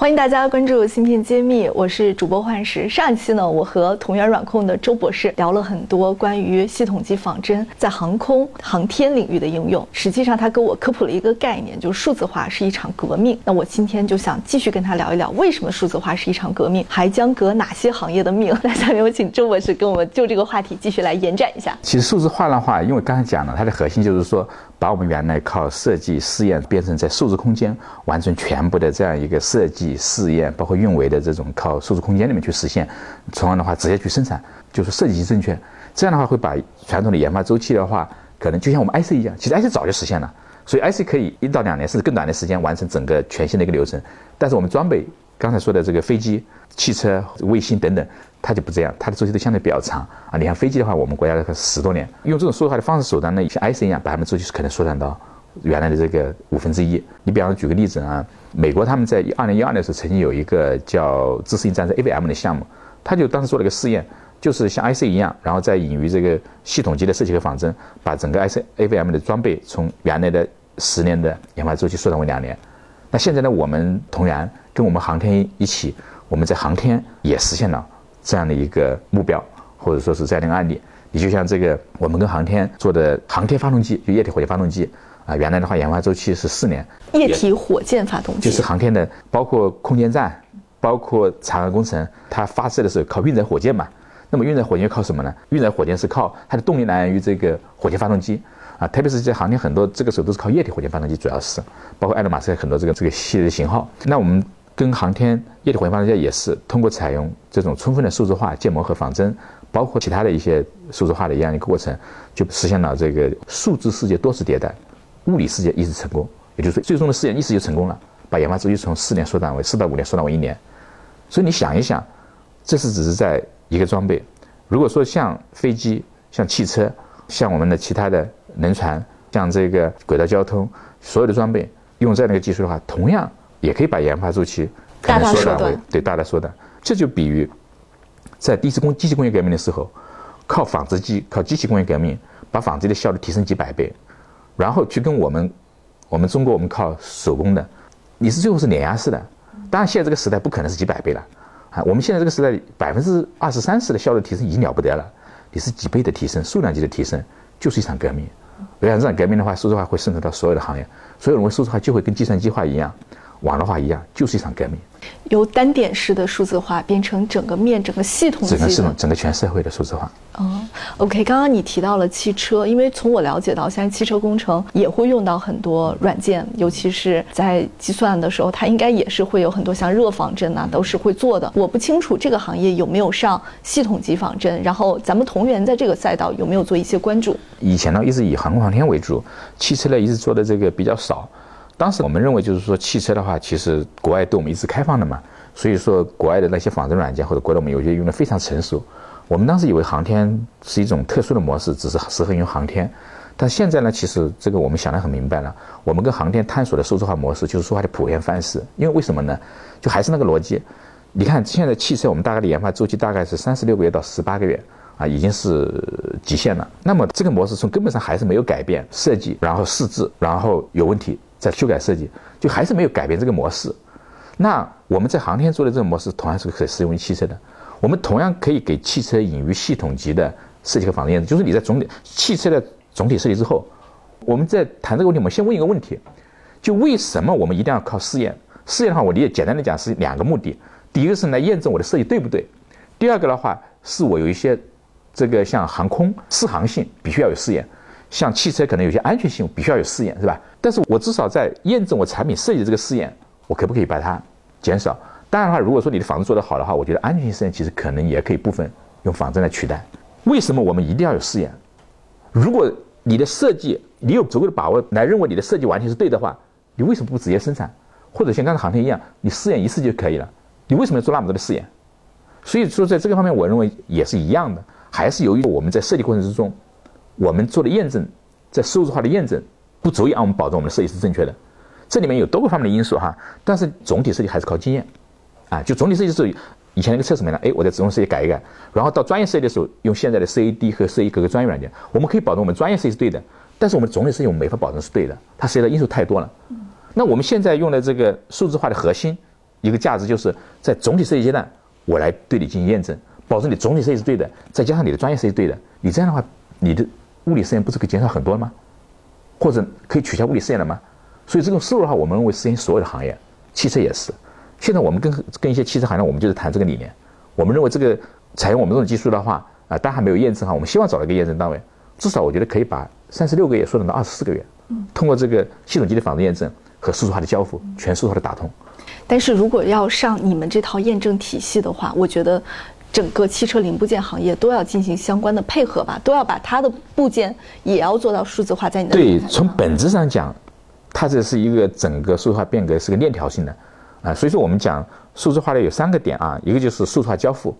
欢迎大家关注芯片揭秘，我是主播幻石。上一期呢，我和同源软控的周博士聊了很多关于系统级仿真在航空航天领域的应用。实际上，他给我科普了一个概念，就是数字化是一场革命。那我今天就想继续跟他聊一聊，为什么数字化是一场革命，还将革哪些行业的命？那下面有请周博士跟我们就这个话题继续来延展一下。其实数字化的话，因为刚才讲了，它的核心就是说。把我们原来靠设计试验变成在数字空间完成全部的这样一个设计试验，包括运维的这种靠数字空间里面去实现，从而的话直接去生产，就是设计极正确。这样的话会把传统的研发周期的话，可能就像我们 IC 一样，其实 IC 早就实现了，所以 IC 可以一到两年甚至更短的时间完成整个全新的一个流程。但是我们装备刚才说的这个飞机、汽车、卫星等等。它就不这样，它的周期都相对比较长啊。你看飞机的话，我们国家的十多年，用这种数字化的方式手段呢，像 IC 一样，把它们周期可能缩短到原来的这个五分之一。你比方说举个例子啊，美国他们在二零一二年的时候曾经有一个叫自适应战争 AVM 的项目，他就当时做了一个试验，就是像 IC 一样，然后再引于这个系统级的设计和仿真，把整个 IC AVM 的装备从原来的十年的研发周期缩短为两年。那现在呢，我们同样跟我们航天一起，我们在航天也实现了。这样的一个目标，或者说是这样的一个案例，你就像这个我们跟航天做的航天发动机，就液体火箭发动机啊，原来的话研发周期是四年。液体火箭发动机就是航天的，包括空间站，包括嫦娥工程，它发射的时候靠运载火箭嘛。那么运载火箭靠什么呢？运载火箭是靠它的动力来源于这个火箭发动机啊，特别是在航天很多这个时候都是靠液体火箭发动机，主要是包括埃隆马斯克很多这个这个系列的型号。那我们。跟航天液体火箭发动机也是通过采用这种充分的数字化建模和仿真，包括其他的一些数字化的一样一个过程，就实现了这个数字世界多次迭代，物理世界一直成功。也就是说，最终的试验一次就成功了，把研发周期从四年缩短为四到五年，缩短为一年。所以你想一想，这是只是在一个装备。如果说像飞机、像汽车、像我们的其他的轮船、像这个轨道交通，所有的装备用这样的一个技术的话，同样。也可以把研发周期大大缩短为，对，大大缩短。这就比喻在第一次工机器工业革命的时候，靠纺织机、靠机器工业革命，把纺织的效率提升几百倍，然后去跟我们，我们中国我们靠手工的，你是最后是碾压式的。当然，现在这个时代不可能是几百倍了啊！我们现在这个时代百分之二十三十的效率提升已经了不得了，你是几倍的提升，数量级的提升，就是一场革命。我想这场革命的话，数字化会渗透到所有的行业，所有人数字化就会跟计算机化一样。网络化一样，就是一场革命。由单点式的数字化变成整个面、整个系统、整个系统、整个全社会的数字化。哦，OK，刚刚你提到了汽车，因为从我了解到，现在汽车工程也会用到很多软件，尤其是在计算的时候，它应该也是会有很多像热仿真呐，都是会做的。我不清楚这个行业有没有上系统级仿真，然后咱们同源在这个赛道有没有做一些关注？以前呢，一直以航空航天为主，汽车呢一直做的这个比较少。当时我们认为，就是说汽车的话，其实国外对我们一直开放的嘛，所以说国外的那些仿真软件或者国内我们有些用的非常成熟。我们当时以为航天是一种特殊的模式，只是适合用航天。但现在呢，其实这个我们想得很明白了，我们跟航天探索的数字化模式就是数字化的普遍范式。因为为什么呢？就还是那个逻辑，你看现在汽车我们大概的研发周期大概是三十六个月到十八个月啊，已经是极限了。那么这个模式从根本上还是没有改变，设计然后试制然后有问题。在修改设计，就还是没有改变这个模式。那我们在航天做的这种模式，同样是可以适用于汽车的。我们同样可以给汽车引入系统级的设计和仿真验证。就是你在总体汽车的总体设计之后，我们在谈这个问题，我们先问一个问题：就为什么我们一定要靠试验？试验的话，我理解简单的讲是两个目的。第一个是来验证我的设计对不对；第二个的话，是我有一些这个像航空试航性必须要有试验。像汽车可能有些安全性必须要有试验，是吧？但是我至少在验证我产品设计的这个试验，我可不可以把它减少？当然的话，如果说你的仿真做得好的话，我觉得安全性试验其实可能也可以部分用仿真来取代。为什么我们一定要有试验？如果你的设计你有足够的把握来认为你的设计完全是对的话，你为什么不直接生产？或者像刚才航天一样，你试验一次就可以了？你为什么要做那么多的试验？所以说，在这个方面，我认为也是一样的，还是由于我们在设计过程之中。我们做的验证，在数字化的验证不足以让我们保证我们的设计是正确的，这里面有多个方面的因素哈。但是总体设计还是靠经验，啊，就总体设计是以前那个测试没了，哎，我在自动设计改一改，然后到专业设计的时候用现在的 CAD 和 CE 各个专业软件，我们可以保证我们专业设计是对的，但是我们总体设计我们没法保证是对的，它涉及到因素太多了。那我们现在用的这个数字化的核心，一个价值，就是在总体设计阶段，我来对你进行验证，保证你总体设计是对的，再加上你的专业设计对的，你这样的话，你的物理试验不是可以减少很多了吗？或者可以取消物理试验了吗？所以这种思路的话，我们认为适应所有的行业，汽车也是。现在我们跟跟一些汽车行业，我们就是谈这个理念。我们认为这个采用我们这种技术的话，啊，但还没有验证哈，我们希望找到一个验证单位，至少我觉得可以把三十六个月缩短到二十四个月。通过这个系统级的仿真验证和数字化的交付，全数字化的打通。但是如果要上你们这套验证体系的话，我觉得整个汽车零部件行业都要进行相关的配合吧，都要把它的部件也要做到数字化，在你的对，从本质上讲，它这是一个整个数字化变革是个链条性的啊，所以说我们讲数字化的有三个点啊，一个就是数字化交付，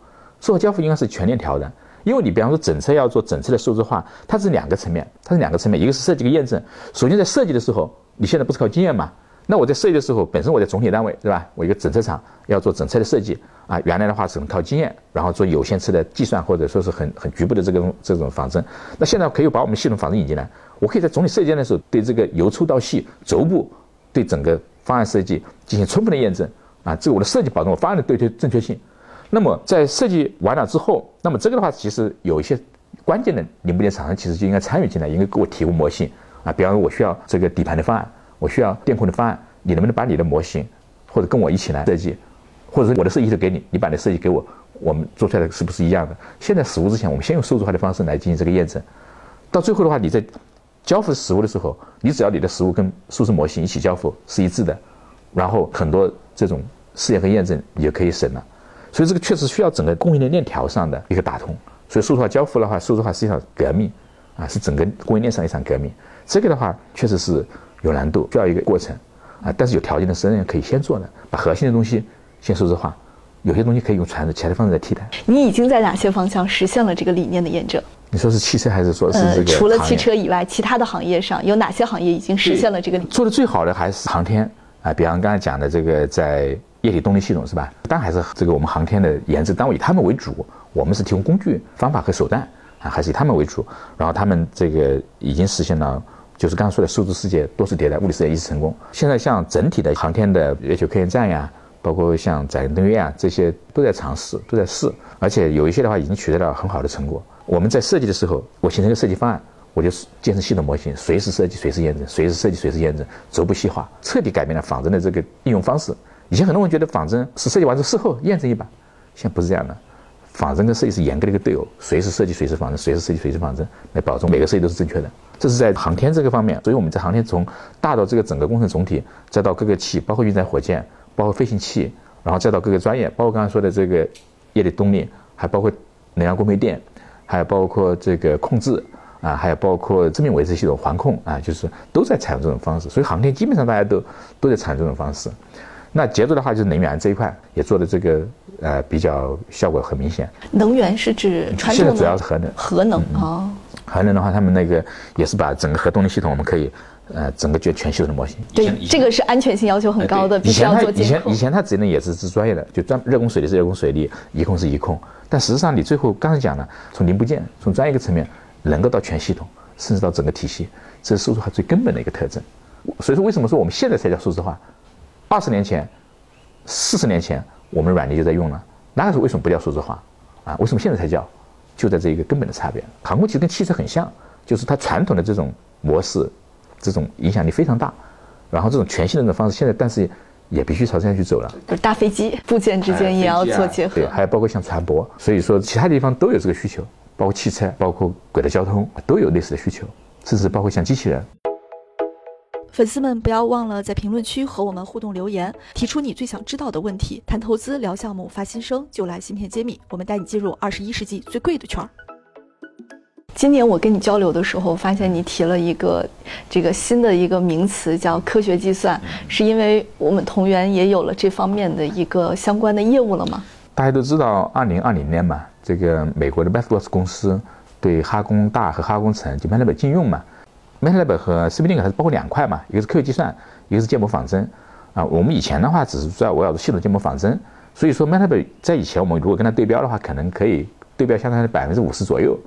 数字化交付应该是全链条的，因为你比方说整车要做整车的数字化，它是两个层面，它是两个层面，一个是设计跟验证，首先在设计的时候，你现在不是靠经验嘛？那我在设计的时候，本身我在总体单位，对吧？我一个整车厂要做整车的设计啊，原来的话只能靠经验，然后做有限次的计算，或者说是很很局部的这个这种仿真。那现在可以把我们系统仿真引进来，我可以在总体设计的时候，对这个由粗到细逐步，对整个方案设计进行充分的验证啊，这个我的设计保证我方案的对对正确性。那么在设计完了之后，那么这个的话，其实有一些关键的零部件厂商其实就应该参与进来，应该给我提供模型啊，比方说我需要这个底盘的方案。我需要电控的方案，你能不能把你的模型，或者跟我一起来设计，或者是我的设计图给你，你把你的设计给我，我们做出来的是不是一样的？现在实物之前，我们先用数字化的方式来进行这个验证，到最后的话，你在交付实物的时候，你只要你的实物跟数字模型一起交付是一致的，然后很多这种试验和验证也可以省了。所以这个确实需要整个供应链链条上的一个打通。所以数字化交付的话，数字化是一场革命啊，是整个供应链上一场革命。这个的话，确实是。有难度，需要一个过程，啊，但是有条件的时候呢，可以先做的，把核心的东西先数字化，有些东西可以用传统其他的方式来替代。你已经在哪些方向实现了这个理念的验证？你说是汽车还是说是这个？除了汽车以外，其他的行业上有哪些行业已经实现了这个？做的最好的还是航天啊，比方刚才讲的这个在液体动力系统是吧？但还是这个我们航天的研制单位以他们为主，我们是提供工具、方法和手段啊，还是以他们为主。然后他们这个已经实现了。就是刚刚说的数字世界多次迭代，物理世界一次成功。现在像整体的航天的月球科研站呀，包括像载人登月啊，这些都在尝试，都在试，而且有一些的话已经取得了很好的成果。我们在设计的时候，我形成一个设计方案，我就建成系统模型，随时设计，随时验证，随时设计，随时验证，逐步细化，彻底改变了仿真的这个应用方式。以前很多人觉得仿真是设计完之后事后验证一把，现在不是这样的。仿真跟设计是严格的一个对偶，随时设计，随时仿真，随时设计，随时仿真，来保证每个设计都是正确的。这是在航天这个方面，所以我们在航天从大到这个整个工程总体，再到各个器，包括运载火箭，包括飞行器，然后再到各个专业，包括刚才说的这个液体动力，还包括能量供配电，还有包括这个控制啊，还有包括生命维持系统环控啊，就是都在采用这种方式。所以航天基本上大家都都在采用这种方式。那接着的话就是能源这一块也做的这个呃比较效果很明显。能源是指传统的？现在主要是核能。核能啊。核能的话，他们那个也是把整个核动力系统，我们可以呃整个就全系统的模型。对，这个是安全性要求很高的，必须要做以前以前它只能也是是专业的，就专热供水利是热供水利，一控是一控。但实际上你最后刚才讲了，从零部件从专业个层面能够到全系统，甚至到整个体系，这是数字化最根本的一个特征。所以说为什么说我们现在才叫数字化？二十年前、四十年前，我们软件就在用了，那个时候为什么不叫数字化？啊，为什么现在才叫？就在这一个根本的差别。航空其实跟汽车很像，就是它传统的这种模式，这种影响力非常大。然后这种全新的这种方式，现在但是也必须朝这样去走了。就是大飞机部件之间也要做结合，对，还有包括像船舶，所以说其他地方都有这个需求，包括汽车，包括轨道交通都有类似的需求，甚至包括像机器人。粉丝们不要忘了在评论区和我们互动留言，提出你最想知道的问题。谈投资、聊项目、发新生，就来芯片揭秘，我们带你进入二十一世纪最贵的圈儿。今年我跟你交流的时候，发现你提了一个这个新的一个名词，叫科学计算，是因为我们同源也有了这方面的一个相关的业务了吗？大家都知道，二零二零年嘛，这个美国的 MathWorks 公司对哈工大和哈工程就 MathLab 禁用嘛。MATLAB 和 Simulink 还是包括两块嘛，一个是科学计算，一个是建模仿真，啊，我们以前的话只是在围绕着系统建模仿真，所以说 MATLAB 在以前我们如果跟它对标的话，可能可以对标相当于百分之五十左右。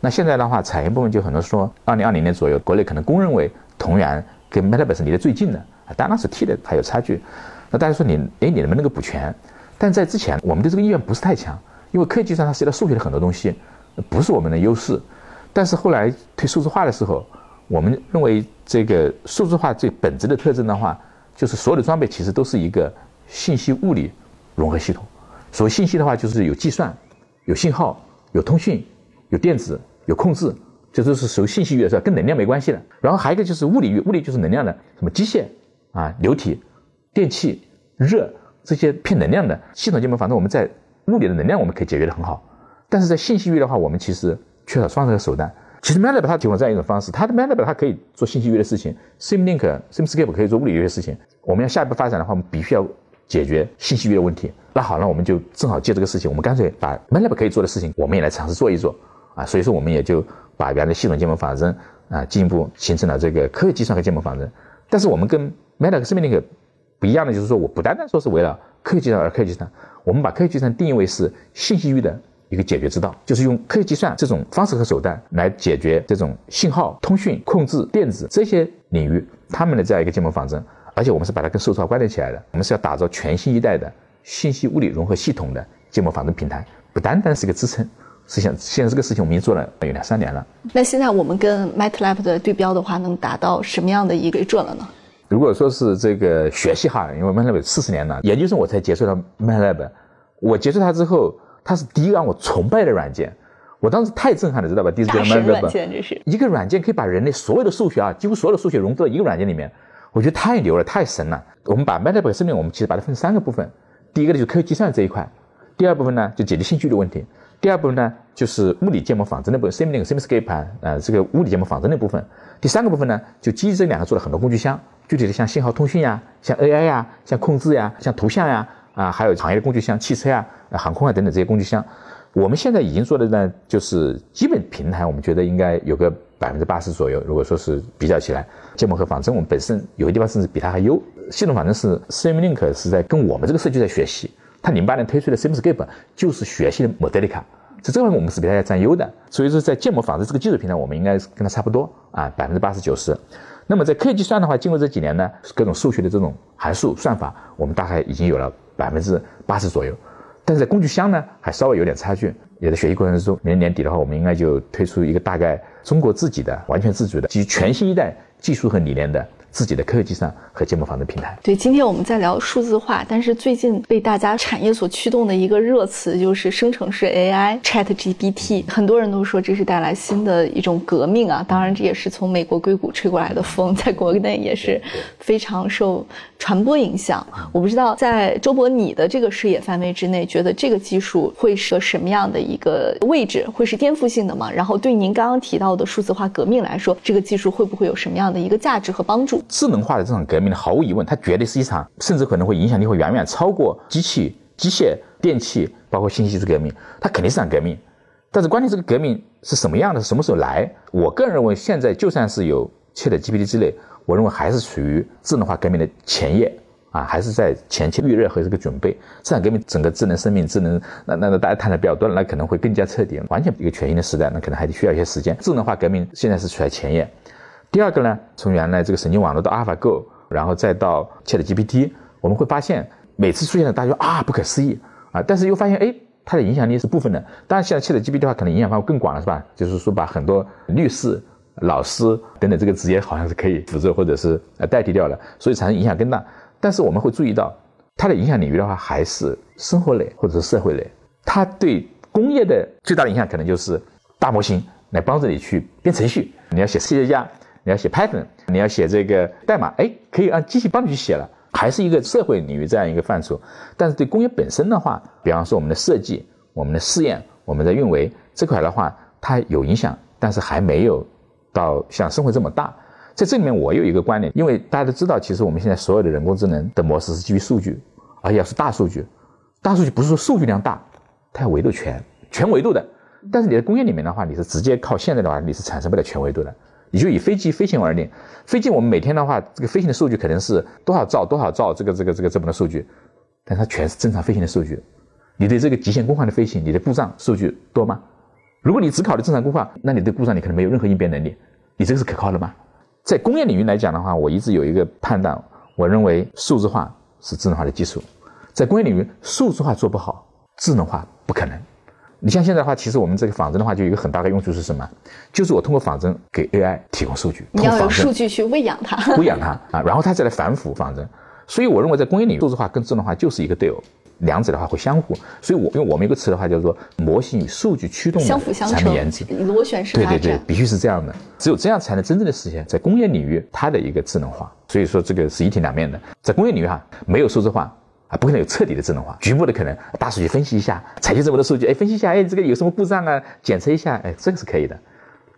那现在的话，产业部门就很多说，二零二零年左右，国内可能公认为同源跟 MATLAB 是离得最近的，啊，当然是 T 的还有差距。那大家说你，哎，你能不能够补全？但在之前，我们对这个意愿不是太强，因为科学计算它涉及到数学的很多东西，不是我们的优势。但是后来推数字化的时候，我们认为这个数字化最本质的特征的话，就是所有的装备其实都是一个信息物理融合系统。所谓信息的话，就是有计算、有信号、有通讯、有电子、有控制，这都是属于信息域，是吧？跟能量没关系的。然后还有一个就是物理域，物理就是能量的，什么机械啊、流体、电气、热。这些偏能量的系统界面，反正我们在物理的能量我们可以解决的很好，但是在信息域的话，我们其实缺少双手的手段。其实 MATLAB 它提供这样一种方式，它的 MATLAB 它可以做信息域的事情 SimLink、Simscape 可以做物理域的事情。我们要下一步发展的话，我们必须要解决信息域的问题。那好，那我们就正好借这个事情，我们干脆把 MATLAB 可以做的事情，我们也来尝试做一做啊。所以说，我们也就把原来系统建模仿真啊，进一步形成了这个科学计算和建模仿真。但是我们跟 MATLAB、SimLink 不一样的就是说，我不单单说是为了科学计算而科学计算，我们把科学计算定义为是信息域的一个解决之道，就是用科学计算这种方式和手段来解决这种信号、通讯、控制、电子这些领域他们的这样一个建模仿真，而且我们是把它跟数字化关联起来的，我们是要打造全新一代的信息物理融合系统的建模仿真平台，不单单是一个支撑。实际上，现在这个事情我们已经做了有两三年了。那现在我们跟 MATLAB 的对标的话，能达到什么样的一个水准了呢？如果说是这个学习哈，因为 MATLAB 四十年了，研究生我才接触到 MATLAB，我接触它之后，它是第一个让我崇拜的软件，我当时太震撼了，知道吧？第一次见到这是。一个软件可以把人类所有的数学啊，几乎所有的数学融入到一个软件里面，我觉得太牛了，太神了。我们把 MATLAB 生命，我们其实把它分三个部分，第一个呢就是科学计算这一块，第二部分呢就解决信息的问题，第二部分呢就是物理建模仿真的部分，Simulink、Simscape 啊，这个物理建模仿真的部分，第三个部分呢就基于这两个做了很多工具箱。具体的像信号通讯呀，像 AI 呀，像控制呀，像图像呀，啊，还有行业的工具箱，汽车啊、航空啊等等这些工具箱，我们现在已经做的呢，就是基本平台，我们觉得应该有个百分之八十左右。如果说是比较起来，建模和仿真，我们本身有些地方甚至比它还优。系统仿真是 Simulink 是在跟我们这个设计在学习，它零八年推出的 Simscape 就是学习的 Modelica，在这方面我们是比它要占优的。所以说在建模仿真这个技术平台，我们应该跟它差不多啊，百分之八十九十。那么在科学计算的话，经过这几年呢，各种数学的这种函数算法，我们大概已经有了百分之八十左右。但是在工具箱呢，还稍微有点差距。也在学习过程中，明年年底的话，我们应该就推出一个大概中国自己的、完全自主的、基于全新一代技术和理念的。自己的科学计算和建模仿真平台。对，今天我们在聊数字化，但是最近被大家产业所驱动的一个热词就是生成式 AI Chat GPT，很多人都说这是带来新的一种革命啊。当然，这也是从美国硅谷吹过来的风，在国内也是非常受传播影响。我不知道在周博你的这个视野范围之内，觉得这个技术会是什么样的一个位置，会是颠覆性的吗？然后对您刚刚提到的数字化革命来说，这个技术会不会有什么样的一个价值和帮助？智能化的这场革命呢，毫无疑问，它绝对是一场，甚至可能会影响力会远远超过机器、机械、电器，包括信息技术革命，它肯定是场革命。但是关键这个革命是什么样的，什么时候来？我个人认为，现在就算是有 ChatGPT 之类，我认为还是处于智能化革命的前夜啊，还是在前期预热和这个准备。这场革命整个智能生命、智能，那那那大家谈的比较多了，那可能会更加彻底，完全一个全新的时代，那可能还得需要一些时间。智能化革命现在是处在前夜。第二个呢，从原来这个神经网络到 AlphaGo，然后再到 ChatGPT，我们会发现每次出现的大家说啊不可思议啊，但是又发现哎它的影响力是部分的。当然现在 ChatGPT 的话可能影响范围更广了是吧？就是说把很多律师、老师等等这个职业好像是可以辅助或者是呃代替掉了，所以产生影响更大。但是我们会注意到它的影响领域的话还是生活类或者是社会类。它对工业的最大的影响可能就是大模型来帮助你去编程序，你要写科学家。你要写 Python，你要写这个代码，哎，可以让机器帮你去写了，还是一个社会领域这样一个范畴。但是对工业本身的话，比方说我们的设计、我们的试验、我们的运维这块的话，它有影响，但是还没有到像生活这么大。在这里面，我有一个观点，因为大家都知道，其实我们现在所有的人工智能的模式是基于数据，而且要是大数据。大数据不是说数据量大，它要维度全全维度的。但是你在工业里面的话，你是直接靠现在的话，你是产生不了全维度的。你就以飞机飞行而定，飞机我们每天的话，这个飞行的数据可能是多少兆多少兆，这个这个这个这么的数据，但它全是正常飞行的数据。你对这个极限工况的飞行，你的故障数据多吗？如果你只考虑正常工况，那你对故障你可能没有任何应变能力，你这个是可靠的吗？在工业领域来讲的话，我一直有一个判断，我认为数字化是智能化的基础。在工业领域，数字化做不好，智能化不可能。你像现在的话，其实我们这个仿真的话，就有一个很大的用处是什么？就是我通过仿真给 AI 提供数据，你要有数据去喂养它，喂养它啊，然后它再来反腐仿真。所以我认为，在工业领域，数字化跟智能化就是一个对偶，两者的话会相互。所以我用我们一个词的话叫做模型与数据驱动的产品研制，螺旋式对对对，必须是这样的，只有这样才能真正的实现在工业领域它的一个智能化。所以说这个是一体两面的，在工业领域哈，没有数字化。啊，不可能有彻底的智能化，局部的可能大数据分析一下，采集这么多数据，哎，分析一下，哎，这个有什么故障啊？检测一下，哎，这个是可以的。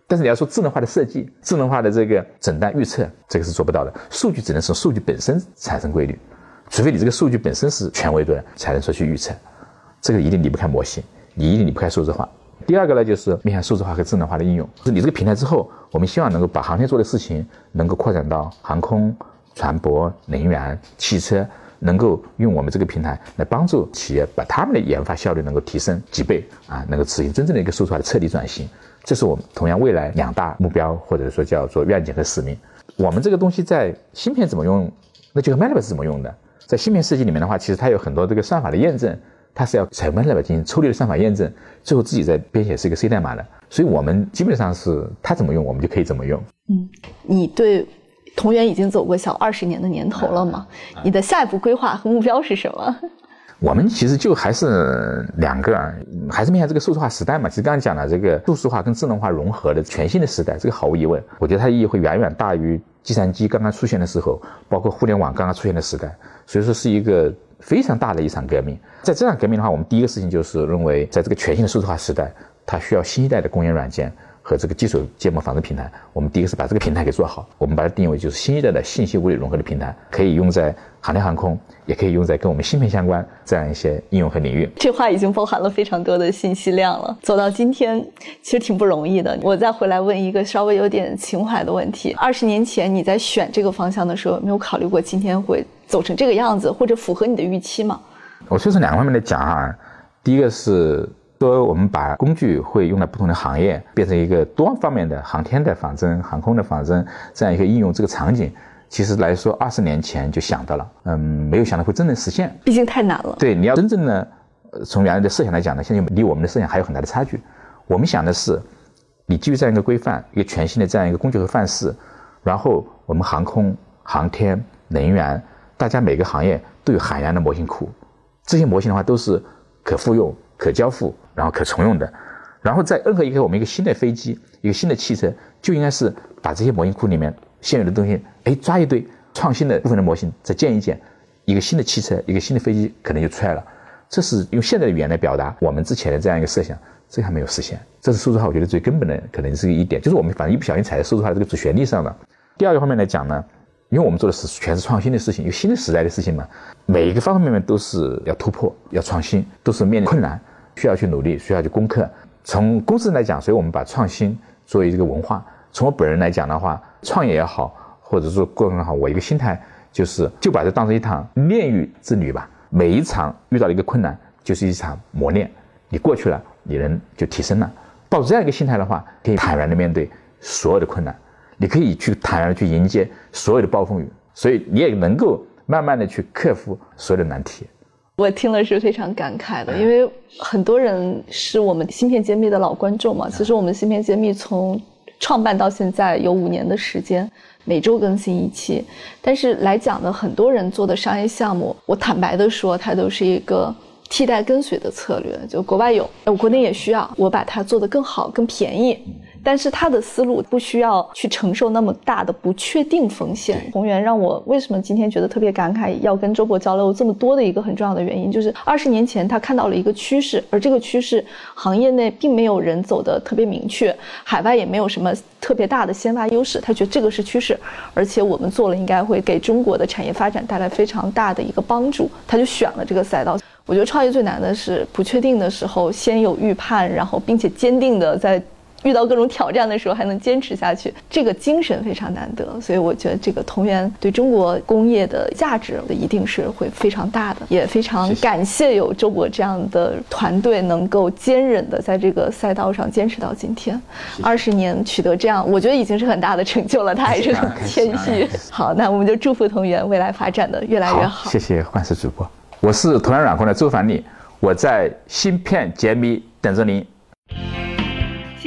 但是你要说智能化的设计、智能化的这个诊断预测，这个是做不到的。数据只能从数据本身产生规律，除非你这个数据本身是权威的，才能说去预测。这个一定离不开模型，你一定离不开数字化。第二个呢，就是面向数字化和智能化的应用。就是你这个平台之后，我们希望能够把航天做的事情能够扩展到航空、船舶、能源、汽车。能够用我们这个平台来帮助企业把他们的研发效率能够提升几倍啊，能够实行真正的一个数字化的彻底转型，这是我们同样未来两大目标或者说叫做愿景和使命。我们这个东西在芯片怎么用，那就是 Metaverse 怎么用的。在芯片设计里面的话，其实它有很多这个算法的验证，它是要采用 MATLAB 进行抽离的算法验证，最后自己在编写是一个 C 代码的。所以我们基本上是它怎么用，我们就可以怎么用。嗯，你对。同源已经走过小二十年的年头了嘛？你的下一步规划和目标是什么？我们其实就还是两个，还是面向这个数字化时代嘛。其实刚才讲了这个数字化跟智能化融合的全新的时代，这个毫无疑问，我觉得它意义会远远大于计算机刚刚出现的时候，包括互联网刚刚出现的时代。所以说是一个非常大的一场革命。在这场革命的话，我们第一个事情就是认为，在这个全新的数字化时代，它需要新一代的工业软件。和这个基础建模仿真平台，我们第一个是把这个平台给做好，我们把它定义为就是新一代的信息物理融合的平台，可以用在航天航空，也可以用在跟我们芯片相关这样一些应用和领域。这话已经包含了非常多的信息量了。走到今天，其实挺不容易的。我再回来问一个稍微有点情怀的问题：二十年前你在选这个方向的时候，没有考虑过今天会走成这个样子，或者符合你的预期吗？我就是两个方面来讲啊，第一个是。说我们把工具会用在不同的行业，变成一个多方面的航天的仿真、航空的仿真这样一个应用，这个场景其实来说二十年前就想到了，嗯，没有想到会真正实现。毕竟太难了。对，你要真正的从原来的设想来讲呢，现在离我们的设想还有很大的差距。我们想的是，你基于这样一个规范，一个全新的这样一个工具和范式，然后我们航空、航天、能源，大家每个行业都有海量的模型库，这些模型的话都是可复用、可交付。然后可重用的，然后在任何一个我们一个新的飞机、一个新的汽车，就应该是把这些模型库里面现有的东西，哎，抓一堆创新的部分的模型，再建一建，一个新的汽车、一个新的飞机可能就出来了。这是用现在的语言来表达我们之前的这样一个设想，这还没有实现。这是数字化，我觉得最根本的可能是一点，就是我们反正一不小心踩在数字化这个主旋律上了。第二个方面来讲呢，因为我们做的是全是创新的事情，一个新的时代的事情嘛，每一个方方面面都是要突破、要创新，都是面临困难。需要去努力，需要去攻克。从公司来讲，所以我们把创新作为一个文化。从我本人来讲的话，创业也好，或者说过程也好，我一个心态就是就把这当成一场炼狱之旅吧。每一场遇到一个困难，就是一场磨练。你过去了，你人就提升了。抱着这样一个心态的话，可以坦然的面对所有的困难，你可以去坦然的去迎接所有的暴风雨，所以你也能够慢慢的去克服所有的难题。我听了是非常感慨的，因为很多人是我们芯片揭秘的老观众嘛。其实我们芯片揭秘从创办到现在有五年的时间，每周更新一期。但是来讲呢很多人做的商业项目，我坦白的说，它都是一个替代跟随的策略。就国外有，我国内也需要，我把它做得更好、更便宜。但是他的思路不需要去承受那么大的不确定风险。宏源让我为什么今天觉得特别感慨，要跟周博交流这么多的一个很重要的原因，就是二十年前他看到了一个趋势，而这个趋势行业内并没有人走得特别明确，海外也没有什么特别大的先发优势，他觉得这个是趋势，而且我们做了应该会给中国的产业发展带来非常大的一个帮助，他就选了这个赛道。我觉得创业最难的是不确定的时候先有预判，然后并且坚定的在。遇到各种挑战的时候还能坚持下去，这个精神非常难得。所以我觉得这个同源对中国工业的价值一定是会非常大的，也非常感谢有周博这样的团队能够坚韧的在这个赛道上坚持到今天，二十年取得这样，我觉得已经是很大的成就了。他还是 很谦虚。好，那我们就祝福同源未来发展的越来越好。谢谢幻视主播，我是同源软控的周凡丽，我在芯片揭秘等着您。